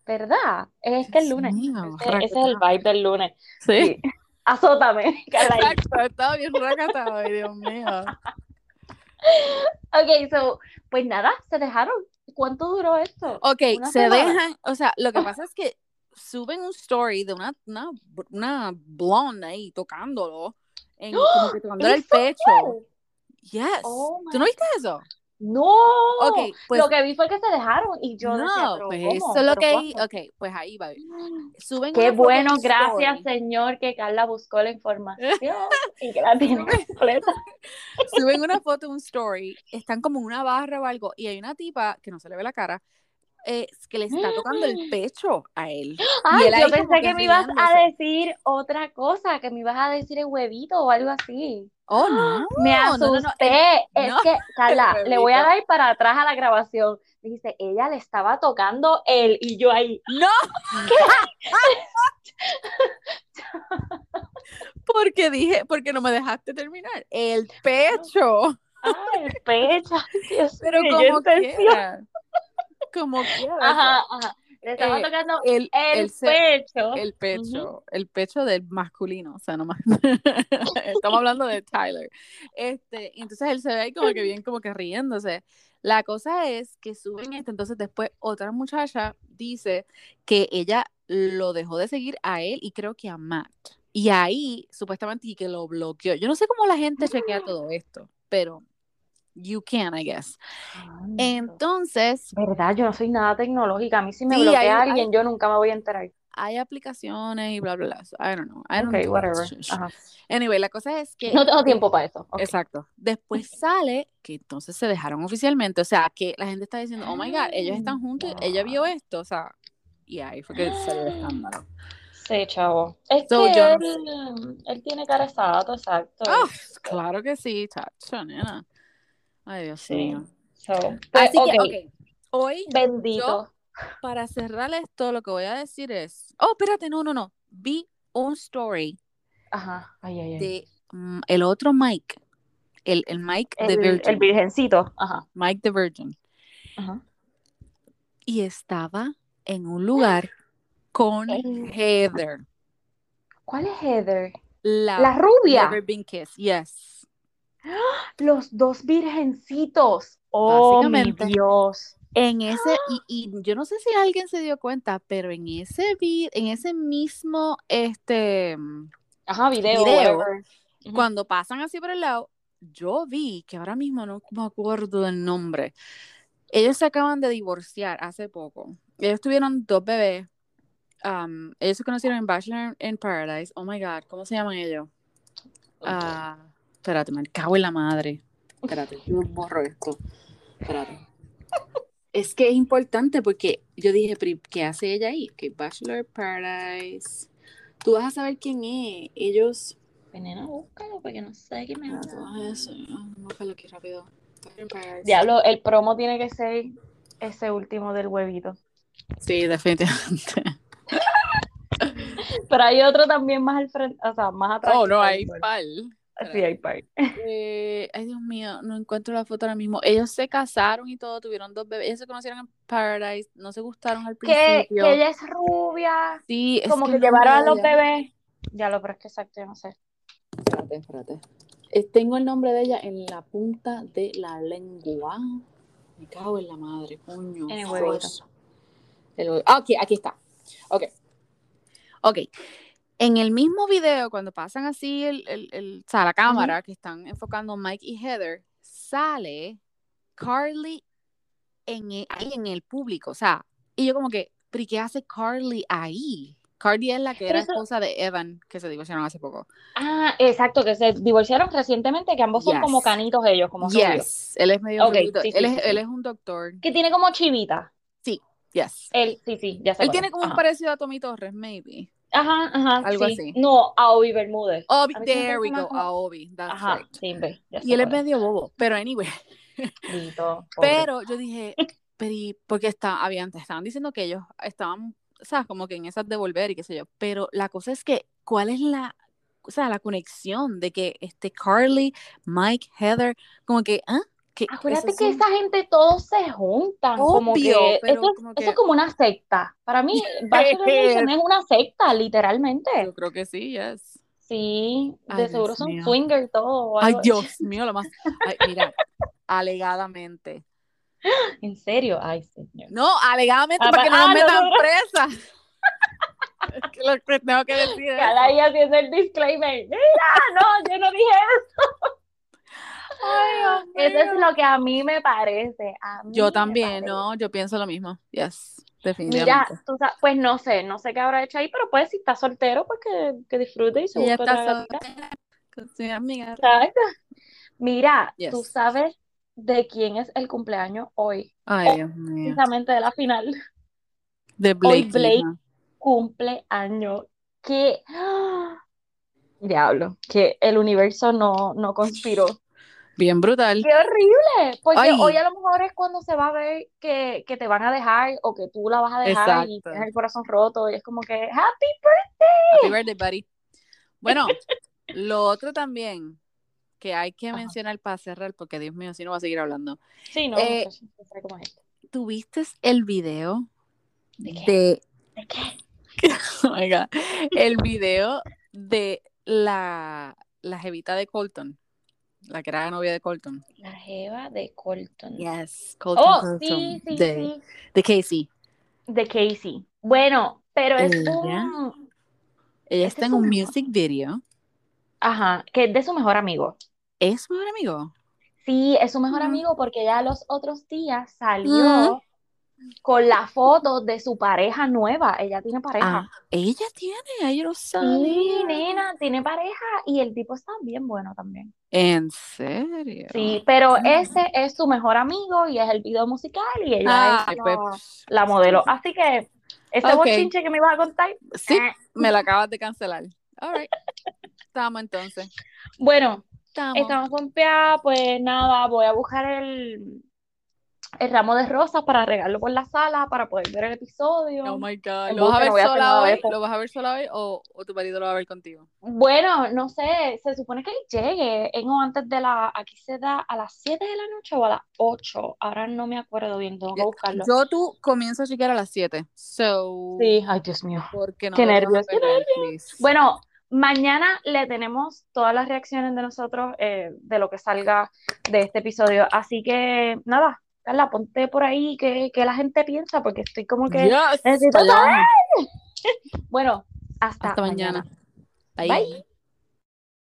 ¿Verdad? Es que el lunes. Ese, ese es el vibe del lunes. Sí. Sí. Azótame, Carla. Exacto, estaba bien racata hoy, Dios mío. Ok, so, pues nada, se dejaron. ¿Cuánto duró esto? Ok, se semana. dejan, o sea, lo que pasa es que suben un story de una, una, una blonde ahí tocándolo, en, como que tocándole el ¿Eso pecho. Yes. Oh ¿Tú no viste eso? No. Ok, pues Lo que vi fue que se dejaron y yo decía, no, pero pues ¿cómo? eso es lo ¿Pero que cuándo? ok, pues ahí va. Suben Qué bueno, en gracias story. Señor que Carla buscó la información y que la tiene completa. Suben una foto, un story, están como en una barra o algo, y hay una tipa que no se le ve la cara, eh, que le está tocando el pecho a él. Ay, él ahí yo pensé que me ibas a decir otra cosa, que me ibas a decir el huevito o algo así. Oh, no. Me no, no, no, asusté. Es que, Carla, le voy a dar para atrás a la grabación. Dice, ella le estaba tocando él y yo ahí. No. porque dije, porque no me dejaste terminar. El pecho. Ah, el pecho. Dios Pero como quiera. Como quiera. Ajá, ajá. Le estaba eh, tocando el, el, pecho. el pecho, el pecho del masculino, o sea, no más. Estamos hablando de Tyler. Este, entonces él se ve ahí como que bien, como que riéndose. La cosa es que suben esto, entonces después otra muchacha dice que ella lo dejó de seguir a él y creo que a Matt. Y ahí, supuestamente, y que lo bloqueó. Yo no sé cómo la gente chequea todo esto, pero you can, I guess. Santo. Entonces, ¿Verdad? Yo no soy nada tecnológica. A mí si me Sí, bloquea hay- alguien, yo nunca me voy a enterar. hay aplicaciones y bla, bla, bla. So, I don't know. I don't Ok, do whatever. Ajá. Anyway, la cosa es que No tengo tiempo para eso. Ok. Exacto. Después sale que entonces se dejaron oficialmente. O sea, que la gente está diciendo, oh my God, ellos están juntos. Ella vio esto. O sea, y ahí fue que salió el escándalo. Sí, chavo. Es So, que yo él, él tiene cara de exacto. Ah, claro que sí, chacho, nena. Ay, Dios Sí. mío. So, pues, Así que. Hoy, Bendito. para cerrar esto, lo que voy a decir es. Oh, espérate, no, no, no. Vi un story Ajá. Ay, ay, ay. de mm, el otro Mike. El, el Mike the el, Virgin. el virgencito. Ajá. Mike the Virgin. Ajá. Y estaba en un lugar con El- Heather. ¿Cuál es Heather? La, La rubia. Never Been Kissed. Yes. Los dos virgencitos. Oh, mi. Dios. En ese, y, y yo no sé si alguien se dio cuenta, pero en ese vi- en ese mismo, este, Ajá, video. Cuando pasan así por el lado, yo vi que ahora mismo no me acuerdo del nombre. Ellos se acaban de divorciar hace poco. Ellos tuvieron dos bebés. Um, ellos se conocieron en Bachelor in Paradise. Oh my God, ¿cómo se llaman ellos? Ah, espérate, me cago en la madre. Espérate, yo borro esto. Espérate. Es que es importante porque yo dije, "Pero, ¿qué hace ella ahí? Que Bachelor Paradise. Tú vas a saber quién es. Ellos. Veneno, búscalo porque no sé qué me Ah, tú vas a eso. Buscarlo aquí rápido. Bachelor Paradise. Diablo, el promo tiene que ser ese último del huevito. Sí, definitivamente. Pero hay otro también más al frente, o sea, más atrás. Oh, no, hay pal. Sí, hay par. Eh, ay, Dios mío, no encuentro la foto ahora mismo. Ellos se casaron y todo, tuvieron dos bebés. Ellos se conocieron en Paradise, no se gustaron al principio. que ella es rubia, Sí, es como que llevaron a los bebés. Ya lo, pero es que exacto, yo no sé. Espérate, espérate. Eh, tengo el nombre de ella en la punta de la lengua. Me cago en la madre, coño. En el huevito. El hue- ah, ok, aquí está. Ok. Ok. En el mismo video, cuando pasan así el, el, el- o sea, la cámara, que están enfocando Mike y Heather, sale Carly en e- ahí en el público. O sea, y yo como que, ¿pero qué hace Carly ahí? Carly es la que Pero era eso- esposa de Evan, que se divorciaron hace poco. Ah, exacto, que se divorciaron recientemente, que ambos son como canitos ellos, como rubios. Yes, él es medio Ok, rubito. sí, sí, él, sí, es, sí. él es un doctor. Que tiene como chivita. Yes. Él, sí, sí, ya. Él tiene como un parecido a Tommy Torres, maybe. Ajá, ajá, algo sí. así. No, a Obi Bermúdez. Obi, there we go, como- a Obi, that's Ajá, right. sí, ve, Y él es medio bobo, pero anyway. Lito. Pero yo dije, pero porque está, habían, estaban diciendo que ellos estaban, o sea, como que en esas de volver y qué sé yo. Pero la cosa es que, ¿cuál es la, o sea, la conexión de que este Carly, Mike, Heather, como que, ¿ah? Que Acuérdate que son- esa gente todos se juntan, como que pero eso, como eso que- es como una secta. Para mí, Bachelor Nation es una secta, literalmente. Yo creo que sí, yes. Sí, Ay, de seguro Dios son mío. swinger todo. o Ay. Dios mío, lo más. Ay, mira, alegadamente. En serio, ay, señor. No, alegadamente Ah, para que no ah, nos metan nosotros- presa. es que lo que tengo que decir Cada ahí haciendo el disclaimer. Mira, no, yo no dije eso. Ay, Eso es lo que a mí me parece. A mí Yo también, parece. no, yo pienso lo mismo. Yes, Mira, definitivamente. tú pues no sé, no sé qué habrá hecho ahí, pero pues si está soltero, pues que, que disfrute y se Ella busque está soltera con su amiga. Mira, Yes. tú sabes de quién es el cumpleaños hoy, Ay, Dios mío. precisamente de la final. De Blake. Blake. hija. Cumpleaños. Que, ¡ah! diablo, que el universo no, no conspiró. Bien brutal. ¡Qué horrible! Porque Ay. hoy a lo mejor es cuando se va a ver que, que te van a dejar o que tú la vas a dejar y tienes el corazón roto y es como que ¡Happy Happy birthday, buddy. Bueno, lo otro también. que hay que Ajá. mencionar para cerrar, porque Dios mío, si no va a seguir hablando. Sí, no, Eh, no. ¿Tuviste el video ¿De qué? de, ¿De qué? oh my God, el video de la, la jevita de Colton? La que era la novia de Colton. La jeva de Colton. Yes, Colton. Oh, Colton, sí, sí, de, sí. de Casey. De Casey. Bueno, pero es Ella. un... Ella está es en un mejor. music video. Ajá, que es de su mejor amigo. ¿Es su mejor amigo? Sí, es su mejor Ujú. amigo porque ya los otros días salió con la foto de su pareja nueva. Ella tiene pareja. Ah, ella tiene, yo Sí, sabía. nena, tiene pareja y el tipo está bien bueno también. ¿En serio? Sí, pero Ah. ese es su mejor amigo y es el video musical y ella es pues, la, la modelo. Así que ese Ok. bochinche que me ibas a contar. Sí, eh. me la acabas de cancelar. All right. Estamos entonces. Bueno, Estamos. estamos pompeadas, pues nada, voy a buscar el, el ramo de rosas para regarlo por la sala para poder ver el episodio. Oh my God. ¿Lo vas a ver no sola hoy? ¿Lo vas a ver sola hoy o, o tu marido lo va a ver contigo? Bueno, no sé, se supone que él llegue en o antes de la, aquí se da a las 7 de la noche o a las 8, ahora no me acuerdo bien, tengo que buscarlo. Yo tú comienzo a chequear a las 7. So, Sí, ay Dios mío. porque no Qué nervios, qué. Bueno, mañana le tenemos todas las reacciones de nosotros eh, de lo que salga de este episodio, así que nada, Carla, ponte por ahí que, que la gente piensa, porque estoy como que, Yes, necesito saber. bueno, hasta, Hasta mañana. Bye.